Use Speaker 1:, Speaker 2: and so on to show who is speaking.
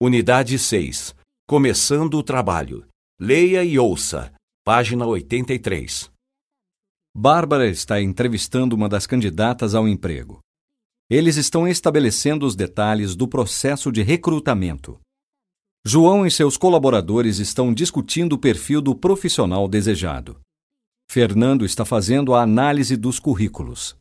Speaker 1: Unidade 6. Começando o trabalho. Leia e ouça. Página 83.
Speaker 2: Bárbara está entrevistando uma das candidatas ao emprego. Eles estão estabelecendo os detalhes do processo de recrutamento. João e seus colaboradores estão discutindo o perfil do profissional desejado. Fernando está fazendo a análise dos currículos.